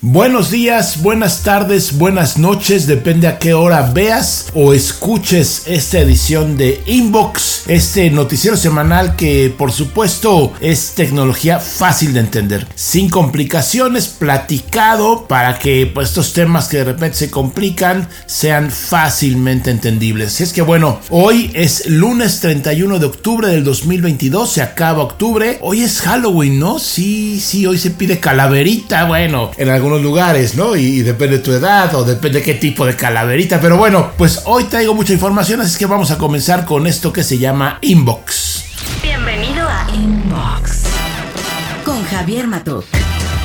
Buenos días, buenas tardes, buenas noches, depende a qué hora veas o escuches esta edición de Inbox, este noticiero semanal que por supuesto es tecnología fácil de entender, sin complicaciones, platicado para que pues, estos temas que de repente se complican sean fácilmente entendibles. Y es que bueno, hoy es lunes 31 de octubre del 2022, se acaba octubre, hoy es Halloween, ¿no? Sí, sí, hoy se pide calaverita, bueno, en algún lugares, ¿no? Y, depende de tu edad o depende de qué tipo de calaverita. Pero bueno, pues hoy traigo mucha información, así que vamos a comenzar con esto que se llama Inbox. Bienvenido a Inbox con Javier Matuk,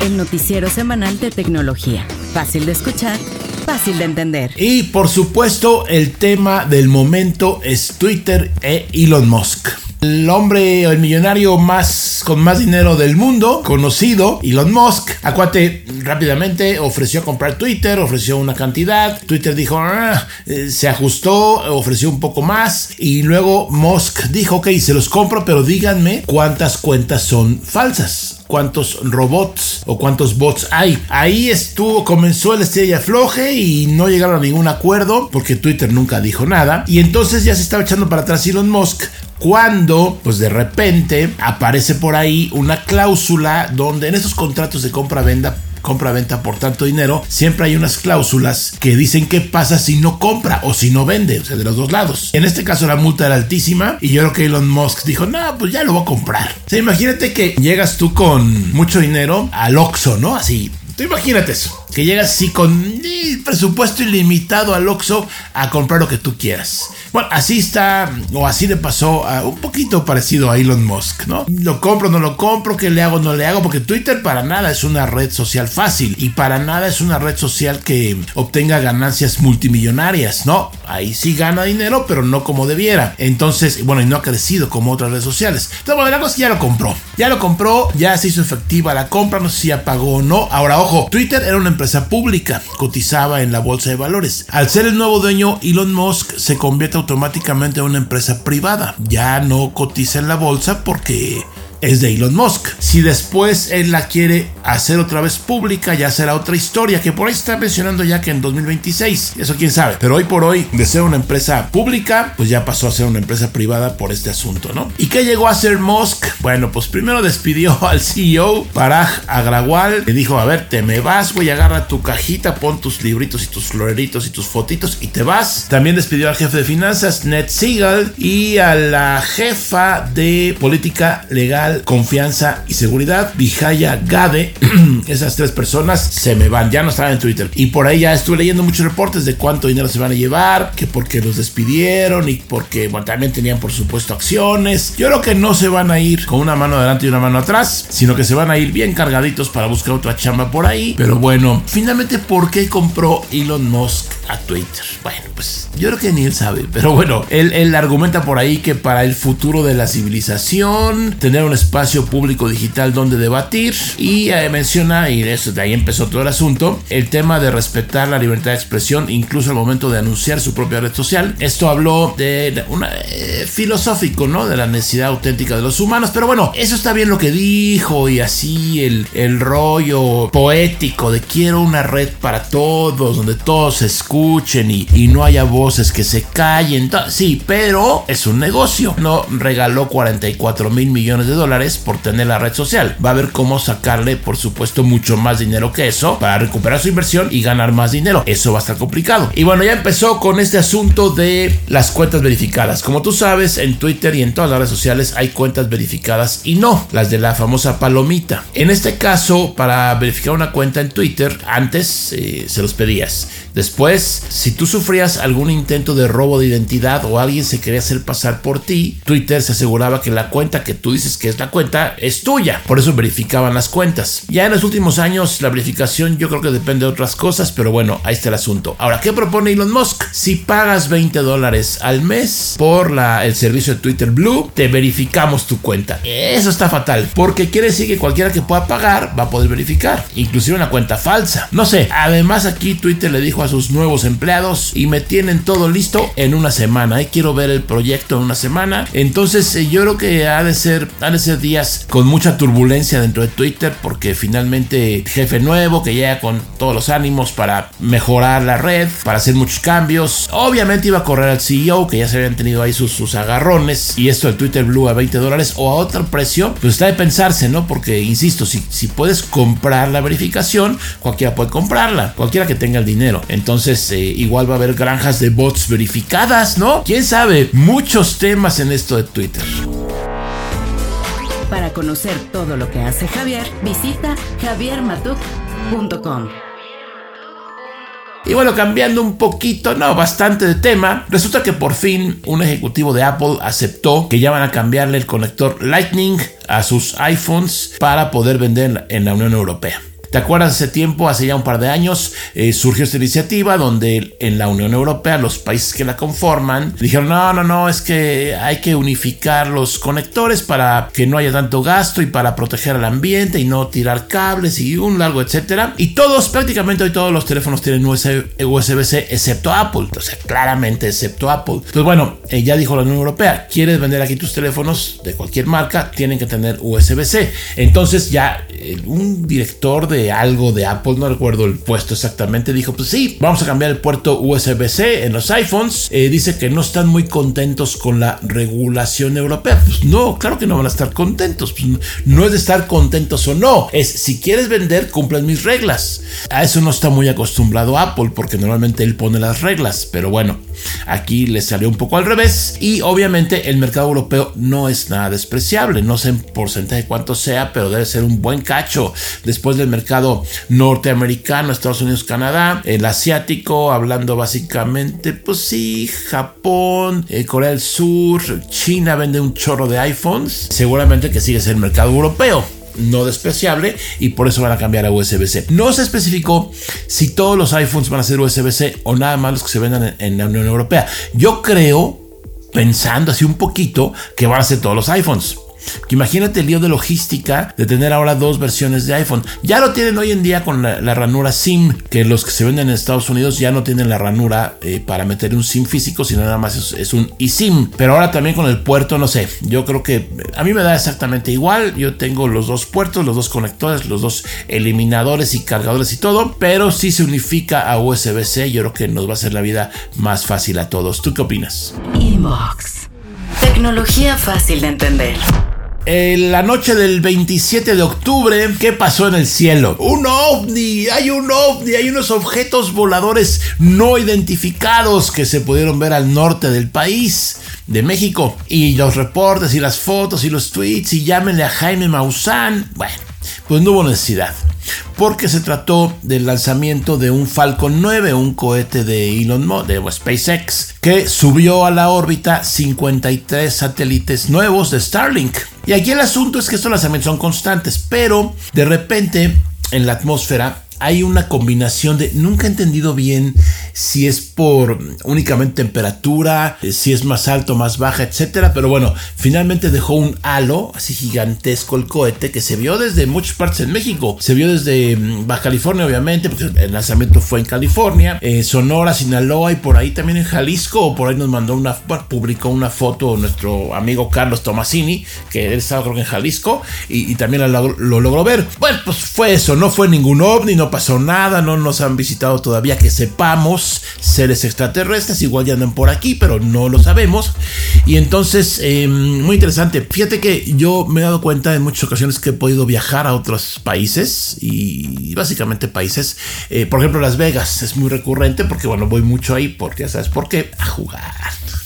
el noticiero semanal de tecnología. Fácil de escuchar, fácil de entender. Y por supuesto, el tema del momento es Twitter e Elon Musk el hombre, el millonario más con más dinero del mundo, conocido, Elon Musk. Acuate rápidamente ofreció comprar Twitter, ofreció una cantidad. Twitter dijo, ah", eh, se ajustó, ofreció un poco más. Y luego Musk dijo, ok, se los compro, pero díganme cuántas cuentas son falsas cuántos robots o cuántos bots hay. Ahí estuvo, comenzó el estrella floje y no llegaron a ningún acuerdo porque Twitter nunca dijo nada. Y entonces ya se estaba echando para atrás Elon Musk cuando pues de repente aparece por ahí una cláusula donde en esos contratos de compra-venta compra-venta por tanto dinero, siempre hay unas cláusulas que dicen qué pasa si no compra o si no vende, o sea, de los dos lados. En este caso la multa era altísima y yo creo que Elon Musk dijo, no, pues ya lo voy a comprar. O sea, imagínate que llegas tú con mucho dinero al Oxxo, ¿no? Así, tú imagínate eso que llegas así con presupuesto ilimitado al Oxxo a comprar lo que tú quieras. Bueno, así está, o así le pasó a un poquito parecido a Elon Musk, ¿no? Lo compro, no lo compro, ¿qué le hago, no le hago? Porque Twitter para nada es una red social fácil y para nada es una red social que obtenga ganancias multimillonarias, ¿no? Ahí sí gana dinero, pero no como debiera. Entonces, bueno, y no ha crecido como otras redes sociales. Entonces, bueno, la cosa es que ya lo compró. Ya lo compró, ya se hizo efectiva la compra, no sé si ya pagó o no. Ahora, ojo, Twitter era una empresa pública, cotizaba en la bolsa de valores. Al ser el nuevo dueño, Elon Musk se convierte automáticamente en una empresa privada. Ya no cotiza en la bolsa porque es de Elon Musk. Si después él la quiere hacer otra vez pública, ya será otra historia, que por ahí está mencionando ya que en 2026, eso quién sabe. Pero hoy por hoy, de ser una empresa pública, pues ya pasó a ser una empresa privada por este asunto, ¿no? ¿Y qué llegó a ser Musk? Bueno, pues primero despidió al CEO, Parag Agrawal, le dijo, a ver, te me vas, voy, agarra tu cajita, pon tus libritos y tus floreritos y tus fotitos y te vas. También despidió al jefe de finanzas, Ned Siegel, y a la jefa de política legal confianza y seguridad, Vijaya Gade, esas tres personas se me van, ya no estaban en Twitter. Y por ahí ya estuve leyendo muchos reportes de cuánto dinero se van a llevar, que porque los despidieron y porque también tenían por supuesto acciones. Yo creo que no se van a ir con una mano adelante y una mano atrás, sino que se van a ir bien cargaditos para buscar otra chamba por ahí. Pero bueno, finalmente, ¿por qué compró Elon Musk a Twitter? Bueno, pues yo creo que ni él sabe, pero bueno, él, él argumenta por ahí que para el futuro de la civilización, tener un espacio público digital donde debatir y eh, menciona, y eso, de ahí empezó todo el asunto, el tema de respetar la libertad de expresión incluso al momento de anunciar su propia red social. Esto habló de una eh, filosófico, ¿no? De la necesidad auténtica de los humanos, pero bueno, eso está bien lo que dijo y así el, el rollo poético de quiero una red para todos, donde todos se escuchen y, y no haya voces que se callen. Sí, pero es un negocio. No regaló 44 mil millones de dólares por tener la red social. Va a ver cómo sacarle, por supuesto, mucho más dinero que eso para recuperar su inversión y ganar más dinero. Eso va a estar complicado. Y bueno, ya empezó con este asunto de las cuentas verificadas. Como tú sabes, en Twitter y en todas las redes sociales hay cuentas verificadas y no, las de la famosa palomita. En este caso, para verificar una cuenta en Twitter, antes eh, se los pedías. Después, si tú sufrías algún intento de robo de identidad o alguien se quería hacer pasar por ti, Twitter se aseguraba que la cuenta que tú dices que es la cuenta es tuya. Por eso verificaban las cuentas. Ya en los últimos años la verificación yo creo que depende de otras cosas, pero bueno, ahí está el asunto. Ahora, ¿qué propone Elon Musk? Si pagas 20 dólares al mes por la, el servicio de Twitter Blue, te verificamos tu cuenta. Eso está fatal, porque quiere decir que cualquiera que pueda pagar va a poder verificar, inclusive una cuenta falsa. No sé, además aquí Twitter le dijo a sus nuevos empleados y me tienen todo listo en una semana. Y quiero ver el proyecto en una semana. Entonces eh, yo creo que ha de ser, ha de ser días con mucha turbulencia dentro de Twitter porque finalmente jefe nuevo que llega con todos los ánimos para mejorar la red, para hacer muchos cambios. Obviamente iba a correr al CEO que ya se habían tenido ahí sus, sus agarrones y esto del Twitter Blue a 20 dólares o a otro precio, pues está de pensarse, ¿no? Porque insisto, si, si puedes comprar la verificación, cualquiera puede comprarla, cualquiera que tenga el dinero. Entonces eh, igual va a haber granjas de bots verificadas, ¿no? ¿Quién sabe? Muchos temas en esto de Twitter. Para conocer todo lo que hace Javier, visita javiermatuk.com. Y bueno, cambiando un poquito, no, bastante de tema, resulta que por fin un ejecutivo de Apple aceptó que ya van a cambiarle el conector Lightning a sus iPhones para poder vender en la Unión Europea. ¿Te acuerdas hace tiempo, hace ya un par de años, eh, surgió esta iniciativa donde en la Unión Europea los países que la conforman dijeron, no, no, no, es que hay que unificar los conectores para que no haya tanto gasto y para proteger al ambiente y no tirar cables y un largo etcétera. Y todos, prácticamente hoy todos los teléfonos tienen USB-C excepto Apple. O sea, claramente excepto Apple. Entonces, bueno, eh, ya dijo la Unión Europea, quieres vender aquí tus teléfonos de cualquier marca, tienen que tener USB-C. Entonces ya eh, un director de algo de Apple, no recuerdo el puesto exactamente, dijo, pues sí, vamos a cambiar el puerto USB-C en los iPhones. Eh, dice que no están muy contentos con la regulación europea. Pues no, claro que no van a estar contentos. Pues no es de estar contentos o no, es si quieres vender, cumplen mis reglas. A eso no está muy acostumbrado Apple porque normalmente él pone las reglas, pero bueno, aquí le salió un poco al revés y obviamente el mercado europeo no es nada despreciable, no sé en porcentaje cuánto sea, pero debe ser un buen cacho después del mercado norteamericano, Estados Unidos, Canadá, el asiático, hablando básicamente, pues sí, Japón, eh, Corea del Sur, China vende un chorro de iPhones, seguramente que sigue ser el mercado europeo no despreciable y por eso van a cambiar a USB-C. No se especificó si todos los iPhones van a ser USB-C o nada más los que se vendan en, la Unión Europea. Yo creo, pensando así un poquito, que van a ser todos los iPhones. Imagínate el lío de logística de tener ahora dos versiones de iPhone. Ya lo tienen hoy en día con la, ranura SIM, que los que se venden en Estados Unidos ya no tienen la ranura eh, para meter un SIM físico, sino nada más es, un eSIM. Pero ahora también con el puerto, no sé, yo creo que a mí me da exactamente igual. Yo tengo los dos puertos, los dos conectores, los dos eliminadores y cargadores y todo, pero si se unifica a USB-C, yo creo que nos va a hacer la vida más fácil a todos. ¿Tú qué opinas? Inbox. Tecnología fácil de entender. En la noche del 27 de octubre, ¿qué pasó en el cielo? Un ovni, hay un ovni, hay unos objetos voladores no identificados que se pudieron ver al norte del país, de México. Y los reportes y las fotos y los tweets y llámenle a Jaime Maussan. Bueno, pues no hubo necesidad porque se trató del lanzamiento de un Falcon 9, un cohete de Elon Musk, de SpaceX, que subió a la órbita 53 satélites nuevos de Starlink. Y aquí el asunto es que estos lanzamientos son constantes, pero de repente en la atmósfera hay una combinación de nunca he entendido bien si es por únicamente temperatura, eh, si es más alto, más baja, etcétera, pero bueno, finalmente dejó un halo así gigantesco el cohete que se vio desde muchas partes en México, se vio desde mm, Baja California obviamente, porque el lanzamiento fue en California, eh, Sonora, Sinaloa y por ahí también en Jalisco, por ahí nos mandó una, publicó una foto nuestro amigo Carlos Tomasini, que él estaba creo que en Jalisco y, también lo, lo, logró ver. Bueno, pues fue eso, no fue ningún ovni, no pasó nada, no nos han visitado todavía que sepamos seres extraterrestres, igual ya andan por aquí, pero no lo sabemos. Y entonces, em, muy interesante. Fíjate que yo me he dado cuenta en muchas ocasiones que he podido viajar a otros países y básicamente países, eh, por ejemplo Las Vegas, es muy recurrente porque bueno, voy mucho ahí porque ya sabes por qué, a jugar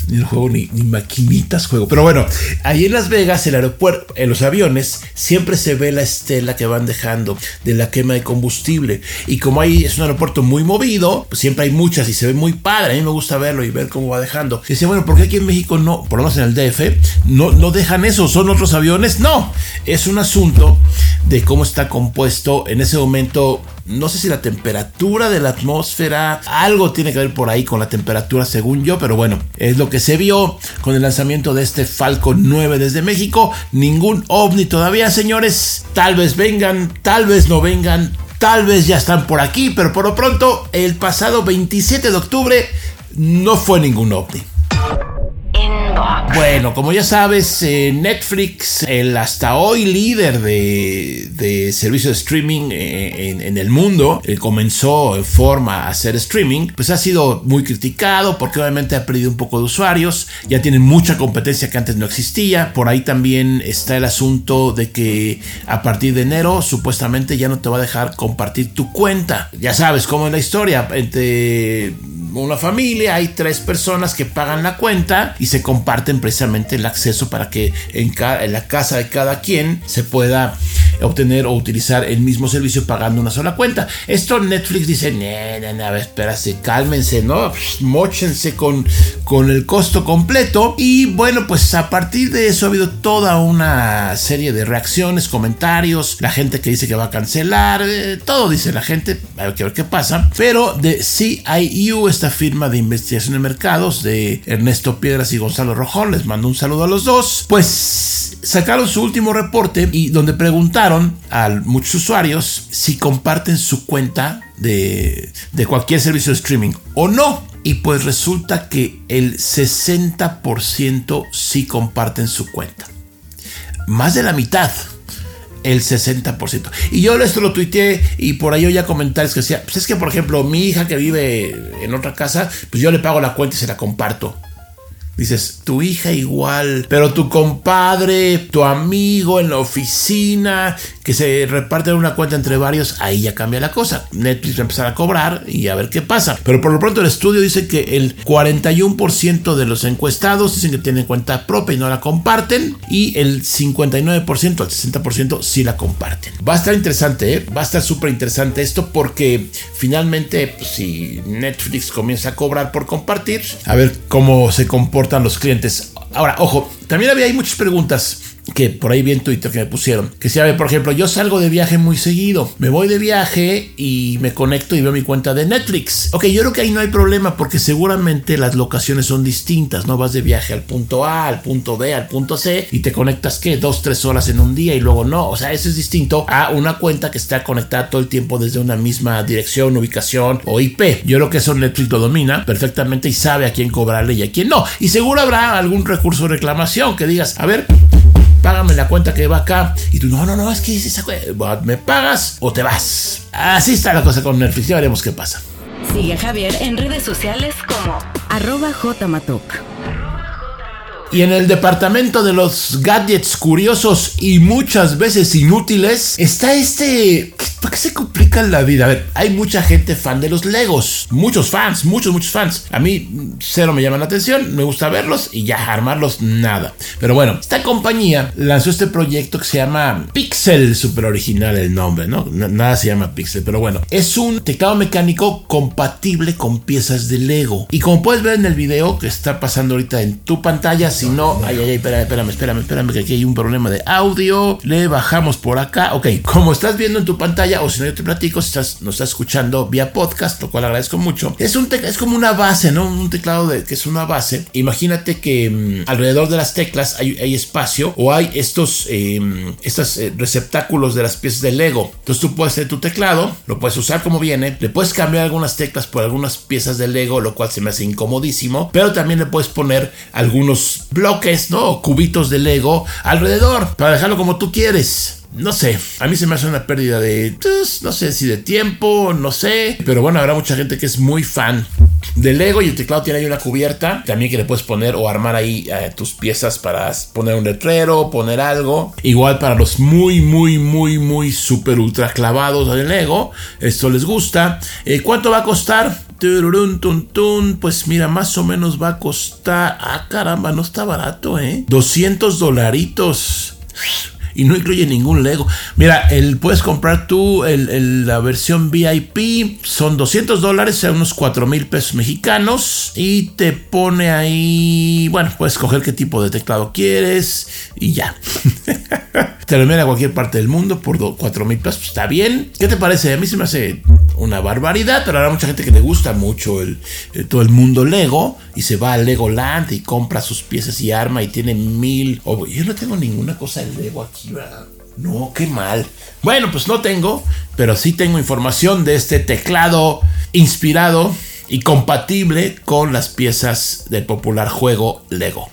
ni juego ni, ni, maquinitas juego. Pero bueno, ahí en Las Vegas, el aeropuerto, en los aviones, siempre se ve la estela que van dejando de la quema de combustible. Y como ahí es un aeropuerto muy movido, pues siempre hay muchas y se ve muy padre. A mí me gusta verlo y ver cómo va dejando. Y dice, bueno, ¿por qué aquí en México no, por lo menos en el DF, no, no dejan eso? ¿Son otros aviones? No, es un asunto de cómo está compuesto en ese momento no sé si la temperatura de la atmósfera, algo tiene que ver por ahí con la temperatura según yo, pero bueno, es lo que se vio con el lanzamiento de este Falcon 9 desde México. Ningún ovni todavía, señores. Tal vez vengan, tal vez no vengan, Tal vez ya están por aquí, pero por lo pronto, el pasado 27 de octubre no fue ningún ovni. Bueno, como ya sabes, eh, Netflix, el hasta hoy líder de, de servicio de streaming eh, en, el mundo, eh, comenzó en forma a hacer streaming, pues ha sido muy criticado porque obviamente ha perdido un poco de usuarios, ya tienen mucha competencia que antes no existía, por ahí también está el asunto de que a partir de enero supuestamente ya no te va a dejar compartir tu cuenta. Ya sabes cómo es la historia, entre una familia hay tres personas que pagan la cuenta y se comparten precisamente el acceso para que en, en la casa de cada quien se pueda obtener o utilizar el mismo servicio pagando una sola cuenta. Esto Netflix dice, no, no, espérase, cálmense, ¿no? Mochense con, con el costo completo. Y bueno, pues a partir de eso ha habido toda una serie de reacciones, comentarios, la gente que dice que va a cancelar, eh, todo dice la gente, hay que ver qué pasa. Pero de CIU, firma de investigación de mercados de Ernesto Piedras y Gonzalo Rojón, les mando un saludo a los dos, pues sacaron su último reporte y donde preguntaron a muchos usuarios si comparten su cuenta de, de cualquier servicio de streaming o no. Y pues resulta que el 60% sí comparten su cuenta. Más de la mitad el 60%. Y yo esto lo tuiteé y por ahí oía comentarios que decía, pues es que por ejemplo mi hija que vive en otra casa, pues yo le pago la cuenta y se la comparto. Dices, tu hija igual, pero tu compadre, tu amigo en la oficina, que se reparten una cuenta entre varios, ahí ya cambia la cosa. Netflix va a empezar a cobrar y a ver qué pasa. Pero por lo pronto el estudio dice que el 41% de los encuestados dicen que tienen cuenta propia y no la comparten. Y el 59%, al 60% sí la comparten. Va a estar interesante, ¿eh? va a estar súper interesante esto porque finalmente pues, si Netflix comienza a cobrar por compartir, a ver cómo se comporta los clientes. Ahora, ojo, también había hay muchas preguntas que por ahí vi en Twitter que me pusieron. Que si, a ver, por ejemplo, yo salgo de viaje muy seguido. Me voy de viaje y me conecto y veo mi cuenta de Netflix. Ok, yo creo que ahí no hay problema porque seguramente las locaciones son distintas. No vas de viaje al punto A, al punto B, al punto C y te conectas, ¿qué? Dos, tres horas en un día y luego no. O sea, eso es distinto a una cuenta que está conectada todo el tiempo desde una misma dirección, ubicación o IP. Yo creo que eso Netflix lo domina perfectamente y sabe a quién cobrarle y a quién no. Y seguro habrá algún recurso de reclamación que digas, a ver, págame la cuenta que va acá. Y tú, no, no, no, es que esa me pagas o te vas. Así está la cosa con Netflix, ya veremos qué pasa. Sigue a Javier en redes sociales como arroba jmatuk. Y en el departamento de los gadgets curiosos y muchas veces inútiles está este... ¿Por qué se complica la vida? A ver, hay mucha gente fan de los Legos. Muchos fans, muchos, muchos fans. A mí cero me llaman la atención, me gusta verlos y ya armarlos nada. Pero bueno, esta compañía lanzó este proyecto que se llama Pixel, super original el nombre, ¿no? Nada se llama Pixel, pero bueno. Es un teclado mecánico compatible con piezas de Lego. Y como puedes ver en el video que está pasando ahorita en tu pantalla, si no, ay, ay, ay, espérame, espérame, espérame, espérame, que aquí hay un problema de audio. Le bajamos por acá. Ok, como estás viendo en tu pantalla, o si no, yo te platico, si estás, nos estás escuchando vía podcast, lo cual agradezco mucho. Es un es como una base, ¿no? Un teclado que es una base. Imagínate que mm, alrededor de las teclas hay, espacio o hay estos, em, estos eh, receptáculos de las piezas de Lego. Entonces tú puedes tener tu teclado, lo puedes usar como viene, le puedes cambiar algunas teclas por algunas piezas de Lego, lo cual se me hace incomodísimo, pero también le puedes poner algunos bloques, ¿no? cubitos de Lego alrededor para dejarlo como tú quieres. No sé, a mí se me hace una pérdida de, pues, no sé si de tiempo, no sé, pero bueno, habrá mucha gente que es muy fan del Lego y el teclado tiene ahí una cubierta, también que le puedes poner o armar ahí eh, tus piezas para poner un letrero, poner algo. Igual para los muy, muy, muy, muy super ultra clavados del Lego, esto les gusta. Eh, ¿Cuánto va a costar? Pues mira, más o menos va a costar. Ah, caramba, no está barato, ¿eh? 200 dolaritos y no incluye ningún Lego. Mira, el, puedes comprar tú la versión VIP, son 200 dólares, sea unos 4 mil pesos mexicanos y te pone ahí, bueno, puedes escoger qué tipo de teclado quieres y ya. te lo envían a cualquier parte del mundo por 4 mil pesos, está bien. ¿Qué te parece? A mí se me hace una barbaridad, pero habrá mucha gente que le gusta mucho el, todo el mundo Lego y se va al Legoland y compra sus piezas y arma y tiene mil. yo no tengo ninguna cosa de Lego aquí, No, qué mal. Bueno, pues no tengo, pero sí tengo información de este teclado inspirado y compatible con las piezas del popular juego Lego.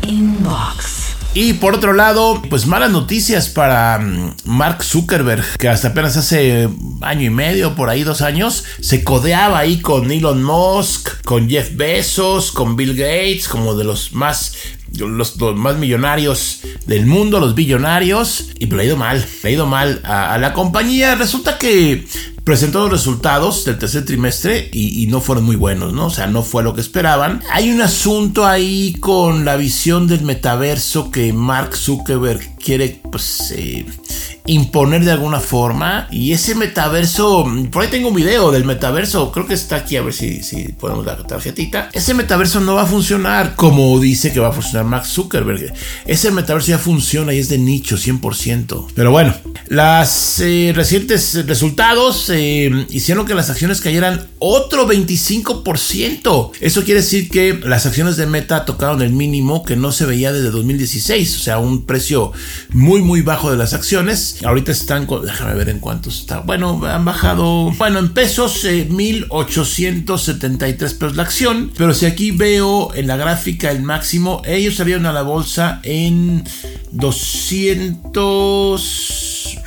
Inbox. Y por otro lado, pues malas noticias para mm, Mark Zuckerberg, que hasta apenas hace año y medio, por ahí dos años, se codeaba ahí con Elon Musk, con Jeff Bezos, con Bill Gates, como de los más los, más millonarios del mundo, los billonarios, y le ha ido mal, le ha ido mal a, la compañía. Resulta que presentó los resultados del tercer trimestre y, y, no fueron muy buenos, ¿no? O sea, no fue lo que esperaban. Hay un asunto ahí con la visión del metaverso que Mark Zuckerberg quiere, pues, eh, imponer de alguna forma. Y ese metaverso, por ahí tengo un video del metaverso, creo que está aquí, a ver si, si ponemos la tarjetita. Ese metaverso no va a funcionar como dice que va a funcionar Max Zuckerberg. Ese metaverso ya funciona y es de nicho 100%. Pero bueno, las eh, recientes resultados eh, hicieron que las acciones cayeran otro 25%. Eso quiere decir que las acciones de Meta tocaron el mínimo que no se veía desde 2016, o sea, un precio muy muy bajo de las acciones Ahorita están, déjame ver en cuánto está. Bueno, han bajado, bueno, en pesos, 1873 eh, pesos la acción. Pero si aquí veo en la gráfica el máximo, ellos salieron a la bolsa en 200,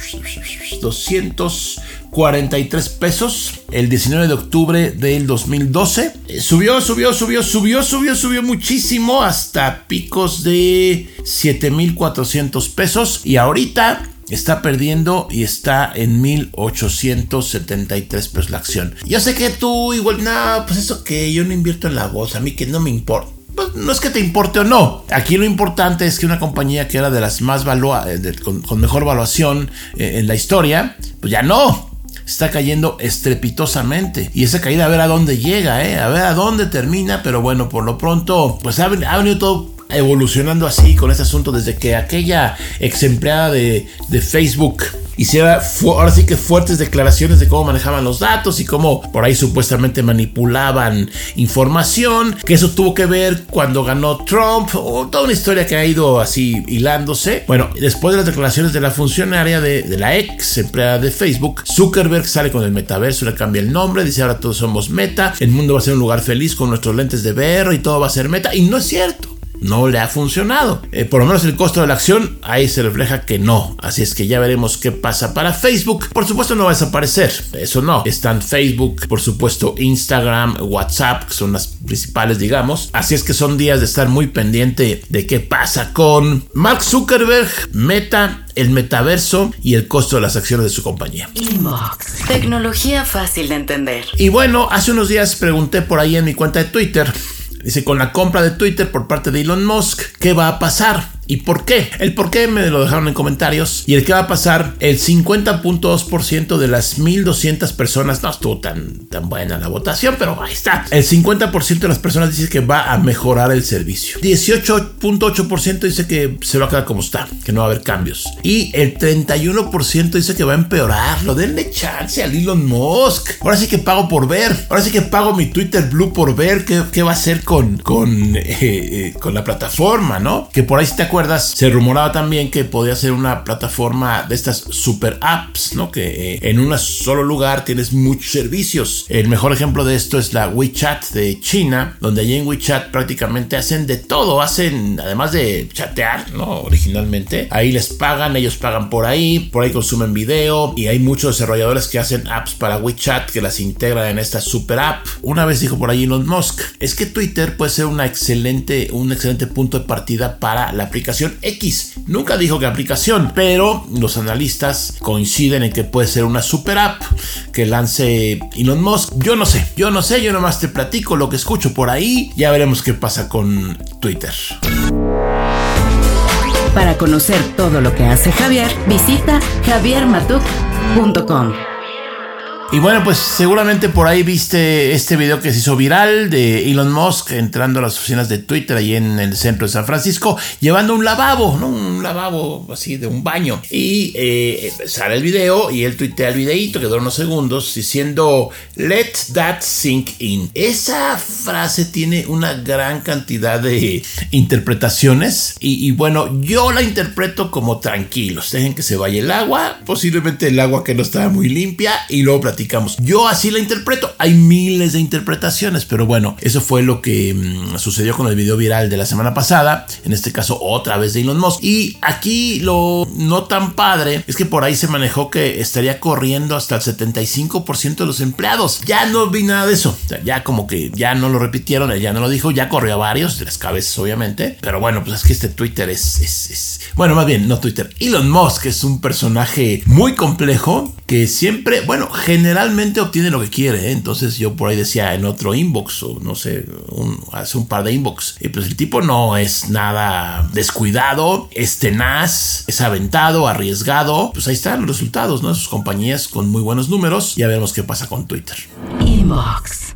243 pesos el 19 de octubre del 2012. Eh, subió, subió, subió, subió, subió, subió muchísimo hasta picos de 7400 pesos. Y ahorita está perdiendo y está en 1873 pesos la acción. Yo sé que tú igual, no, pues eso que yo no invierto en la bolsa, a mí que no me importa. Pues no es que te importe o no. Aquí lo importante es que una compañía que era de las más valuadas, eh, con, mejor valuación eh, en la historia, pues ya no. Está cayendo estrepitosamente. Y esa caída a ver a dónde llega, ¿eh? A ver a dónde termina. Pero bueno, por lo pronto, pues ha, ha venido todo evolucionando así con este asunto desde que aquella ex empleada de, de Facebook hiciera ahora sí que fuertes declaraciones de cómo manejaban los datos y cómo por ahí supuestamente manipulaban información, que eso tuvo que ver cuando ganó Trump, o toda una historia que ha ido así hilándose. Bueno, después de las declaraciones de la funcionaria de, de la ex empleada de Facebook, Zuckerberg sale con el metaverso, le cambia el nombre, dice ahora todos somos meta, el mundo va a ser un lugar feliz con nuestros lentes de VR y todo va a ser meta, y no es cierto no le ha funcionado. Eh, por lo menos el costo de la acción ahí se refleja que no. Así es que ya veremos qué pasa para Facebook. Por supuesto no va a desaparecer. Eso no. Están Facebook, por supuesto Instagram, WhatsApp, que son las principales, digamos. Así es que son días de estar muy pendiente de qué pasa con Mark Zuckerberg, Meta, el metaverso y el costo de las acciones de su compañía. Inbox. Tecnología fácil de entender. Y bueno, hace unos días pregunté por ahí en mi cuenta de Twitter Dice, con la compra de Twitter por parte de Elon Musk, ¿qué va a pasar? ¿Y por qué? El por qué me lo dejaron en comentarios. Y el que va a pasar, el 50.2% de las 1200 personas, no estuvo tan, tan buena la votación, pero ahí está. El 50% de las personas dice que va a mejorar el servicio. 18.8% dice que se va a quedar como está, que no va a haber cambios. Y el 31% dice que va a empeorarlo. Denle chance a Elon Musk. Ahora sí que pago por ver. Ahora sí que pago mi Twitter Blue por ver qué, va a hacer con, con, eh, eh, con la plataforma, ¿no? Que por ahí se rumoraba también que podía ser una plataforma de estas super apps, ¿no? Que eh, en un solo lugar tienes muchos servicios. El mejor ejemplo de esto es la WeChat de China, donde allí en WeChat prácticamente hacen de todo, hacen, además de chatear, ¿no? Originalmente, ahí les pagan, ellos pagan por ahí, por ahí consumen video y hay muchos desarrolladores que hacen apps para WeChat que las integran en esta super app. Una vez dijo por ahí Elon Musk, es que Twitter puede ser una excelente, un excelente punto de partida para la aplicación X. Nunca dijo que aplicación, pero los analistas coinciden en que puede ser una super app que lance Elon Musk. Yo no sé, yo no sé, yo nomás te platico lo que escucho por ahí. Ya veremos qué pasa con Twitter. Para conocer todo lo que hace Javier, visita javiermatuk.com. Y bueno, pues seguramente por ahí viste este video que se hizo viral de Elon Musk entrando a las oficinas de Twitter ahí en el centro de San Francisco, llevando un lavabo, ¿no? Un lavabo así de un baño. Y eh, sale el video y él tuitea el videito que dura unos segundos diciendo, let that sink in. Esa frase tiene una gran cantidad de interpretaciones y, y bueno, yo la interpreto como tranquilos, dejen que se vaya el agua, posiblemente el agua que no estaba muy limpia y luego yo así la interpreto. Hay miles de interpretaciones, pero bueno, eso fue lo que mm, sucedió con el video viral de la semana pasada. En este caso, otra vez de Elon Musk. Y aquí lo no tan padre es que por ahí se manejó que estaría corriendo hasta el 75% de los empleados. Ya no vi nada de eso. ya como que ya no lo repitieron, ya no lo dijo. Ya corrió a varios, de las cabezas, obviamente. Pero bueno, pues es que este Twitter es, es, es. Bueno, más bien, no Twitter. Elon Musk es un personaje muy complejo que siempre, bueno, generalmente obtiene lo que quiere. ¿eh? Entonces yo por ahí decía en otro inbox, o no sé, hace un par de inbox. Y pues el tipo no es nada descuidado, es tenaz, es aventado, arriesgado. Pues ahí están los resultados, ¿no? Sus compañías con muy buenos números. Ya veremos qué pasa con Twitter. Inbox.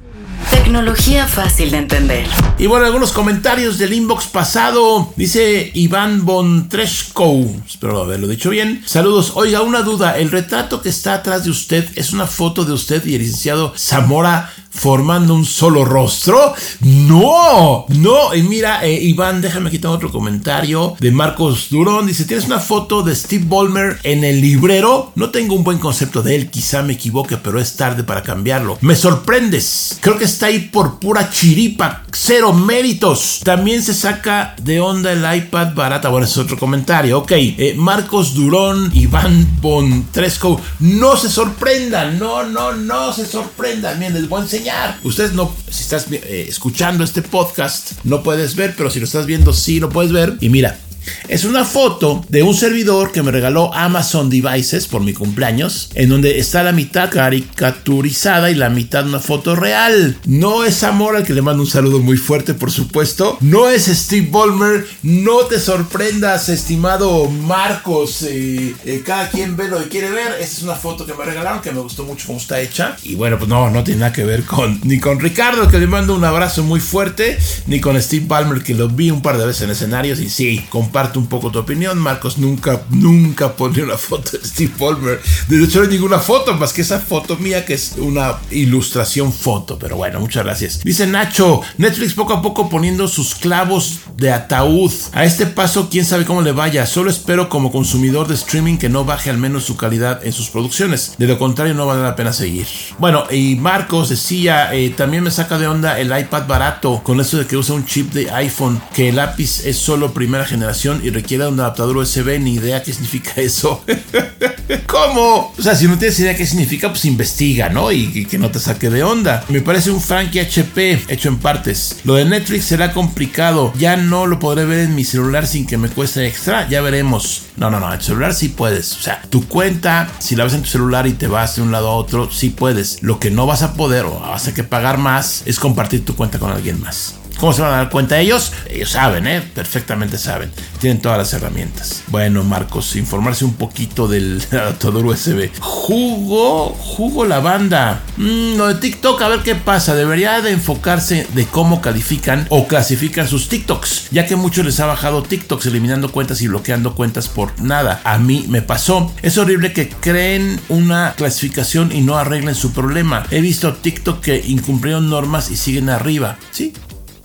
Tecnología fácil de entender. Y bueno, algunos comentarios del inbox pasado. Dice Iván Bontresko. Espero haberlo dicho bien. Saludos. Oiga, una duda. El retrato que está atrás de usted es una foto de usted y el licenciado Zamora formando un solo rostro. No, no. Y mira, eh, Iván, déjame quitar otro comentario de Marcos Durón. Dice, ¿tienes una foto de Steve Ballmer en el librero? No tengo un buen concepto de él, quizá me equivoque, pero es tarde para cambiarlo. Me sorprendes. Creo que está ahí por pura chiripa, cero méritos. También se saca de onda el iPad barata. Bueno, es otro comentario. Ok, eh, Marcos Durón, Iván Bontresco, no se sorprendan, no, no, no se sorprendan. Miren, les voy a enseñar Ustedes no, si estás eh, escuchando este podcast, no puedes ver, pero si lo estás viendo, sí lo puedes ver. Y mira, es una foto de un servidor que me regaló Amazon Devices por mi cumpleaños, en donde está la mitad caricaturizada y la mitad una foto real. No es Amor al que le mando un saludo muy fuerte, por supuesto. No es Steve Ballmer. No te sorprendas, estimado Marcos. Eh, eh, cada quien ve lo que quiere ver. Esta es una foto que me regalaron que me gustó mucho cómo está hecha. Y bueno, pues no, no tiene nada que ver con ni con Ricardo, que le mando un abrazo muy fuerte, ni con Steve Ballmer, que lo vi un par de veces en escenarios. Y sí, comparte un poco tu opinión. Marcos nunca, nunca pondría una foto de Steve Ballmer. De hecho, no hay ninguna foto más que esa foto mía que es una ilustración foto. Pero bueno, muchas gracias. Dice Nacho, Netflix poco a poco poniendo sus clavos de ataúd. A este paso, quién sabe cómo le vaya. Solo espero como consumidor de streaming que no baje al menos su calidad en sus producciones. De lo contrario, no vale la pena seguir. Bueno, y Marcos decía, eh, también me saca de onda el iPad barato con eso de que usa un chip de iPhone, que el lápiz es solo primera generación y requiere un adaptador USB, ni idea qué significa eso. ¿Cómo? O sea, si no tienes idea qué significa, pues investiga, ¿no? Y, que no te saque de onda. Me parece un Frankie HP hecho en partes. Lo de Netflix será complicado. Ya no lo podré ver en mi celular sin que me cueste extra. Ya veremos. No, no, no. En el celular sí puedes. O sea, tu cuenta, si la ves en tu celular y te vas de un lado a otro, sí puedes. Lo que no vas a poder o vas a que pagar más es compartir tu cuenta con alguien más. ¿Cómo se van a dar cuenta ellos? Ellos saben, ¿eh? Perfectamente saben. Tienen todas las herramientas. Bueno, Marcos, informarse un poquito del adaptador USB. Jugo, jugo la banda. Mm, lo de TikTok, a ver qué pasa. Debería de enfocarse de cómo califican o clasifican sus TikToks, ya que muchos les ha bajado TikToks eliminando cuentas y bloqueando cuentas por nada. A mí me pasó. Es horrible que creen una clasificación y no arreglen su problema. He visto TikTok que incumplieron normas y siguen arriba. Sí,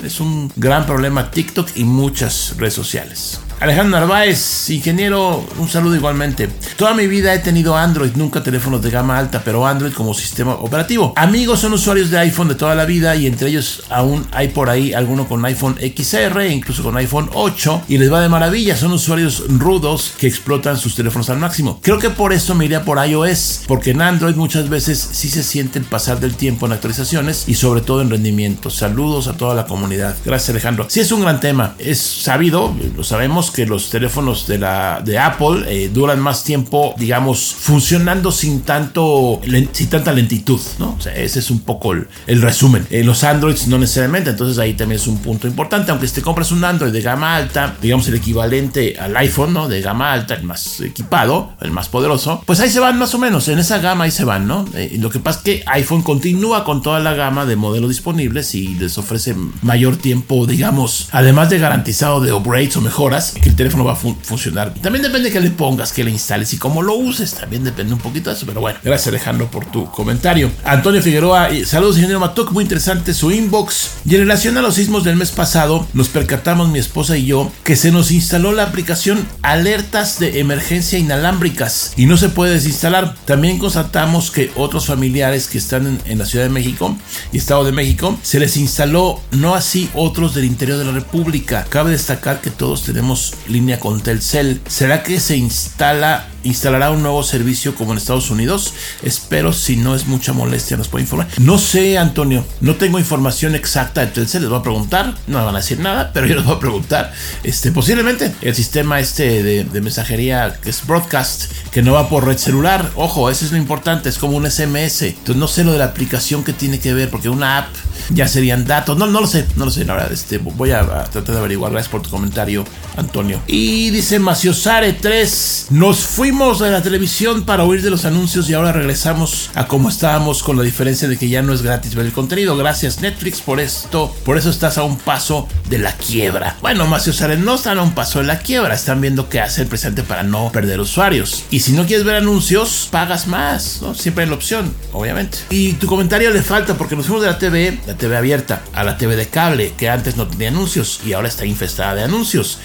es un gran problema TikTok y muchas redes sociales. Alejandro Narváez, ingeniero, un saludo igualmente. Toda mi vida he tenido Android, nunca teléfonos de gama alta, pero Android como sistema operativo. Amigos son usuarios de iPhone de toda la vida y entre ellos aún hay por ahí alguno con iPhone XR, incluso con iPhone 8 y les va de maravilla. Son usuarios rudos que explotan sus teléfonos al máximo. Creo que por eso me iría por iOS, porque en Android muchas veces sí se siente el pasar del tiempo en actualizaciones y sobre todo en rendimiento. Saludos a toda la comunidad. Gracias Alejandro. Sí es un gran tema, es sabido, lo sabemos que los teléfonos de, la, de Apple eh, duran más tiempo, digamos, funcionando sin, tanto, sin tanta lentitud, ¿no? O sea, ese es un poco el, resumen. Eh, los Androids no necesariamente, entonces ahí también es un punto importante. Aunque te compras un Android de gama alta, digamos el equivalente al iPhone, ¿no? De gama alta, el más equipado, el más poderoso, pues ahí se van más o menos, en esa gama ahí se van, ¿no? Eh, lo que pasa es que iPhone continúa con toda la gama de modelos disponibles y les ofrece mayor tiempo, digamos, además de garantizado de upgrades o mejoras, que el teléfono va a funcionar. También depende que le pongas, que le instales y cómo lo uses, también depende un poquito de eso, pero bueno, gracias Alejandro por tu comentario. Antonio Figueroa, saludos ingeniero Matok, muy interesante su inbox. Y en relación a los sismos del mes pasado, nos percatamos mi esposa y yo que se nos instaló la aplicación Alertas de Emergencia Inalámbricas y no se puede desinstalar. También constatamos que otros familiares que están en, la Ciudad de México y Estado de México se les instaló, no así otros del interior de la República. Cabe destacar que todos tenemos línea con Telcel. ¿Será que se instala instalará un nuevo servicio como en Estados Unidos. Espero, si no es mucha molestia, nos puede informar. No sé, Antonio, no tengo información exacta de Telcel. Les voy a preguntar, no me van a decir nada, pero yo les voy a preguntar. Este, posiblemente el sistema este de, mensajería que es broadcast, que no va por red celular. Ojo, eso es lo importante, es como un SMS. Entonces no sé lo de la aplicación que tiene que ver, porque una app ya serían datos. No, no lo sé, no lo sé, la verdad. Este, voy a, tratar de averiguar. Gracias por tu comentario, Antonio. Y dice Maciosare 3, nos fuimos de la televisión para huir de los anuncios y ahora regresamos a como estábamos con la diferencia de que ya no es gratis ver el contenido. Gracias Netflix por esto. Por eso estás a un paso de la quiebra. Bueno, Maciosare no están a un paso de la quiebra. Están viendo qué hace el presente para no perder usuarios. Y si no quieres ver anuncios, pagas más. ¿no? Siempre hay la opción, obviamente. Y tu comentario le falta porque nos fuimos de la TV, la TV abierta, a la TV de cable, que antes no tenía anuncios y ahora está infestada de anuncios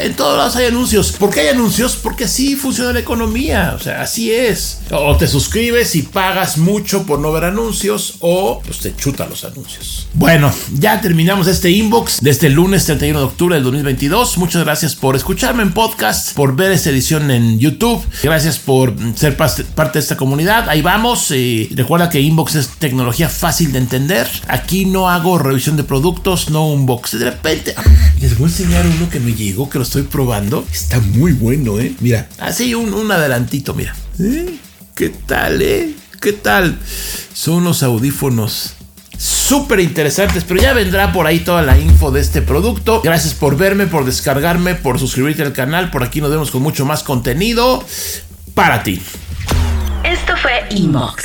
en todos lados hay anuncios. ¿Por qué hay anuncios? Porque así funciona la economía. O sea, así es. O te suscribes y pagas mucho por no ver anuncios o pues te chuta los anuncios. Bueno, ya terminamos este inbox de este lunes 31 de octubre del 2022. Muchas gracias por escucharme en podcast, por ver esta edición en YouTube. Gracias por ser parte de esta comunidad. Ahí vamos. Y recuerda que inbox es tecnología fácil de entender. Aquí no hago revisión de productos, no unbox. De repente, ah, les voy a enseñar uno que me llegó, que lo estoy probando. Está muy bueno, ¿eh? Mira, así un, un adelantito, mira. ¿Eh? ¿Qué tal, eh? ¿Qué tal? Son los audífonos súper interesantes, pero ya vendrá por ahí toda la info de este producto. Gracias por verme, por descargarme, por suscribirte al canal. Por aquí nos vemos con mucho más contenido para ti. Esto fue Inbox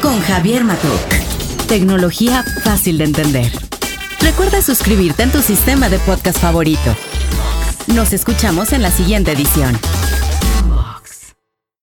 con Javier Matuk. Tecnología fácil de entender. Recuerda suscribirte en tu sistema de podcast favorito. Nos escuchamos en la siguiente edición.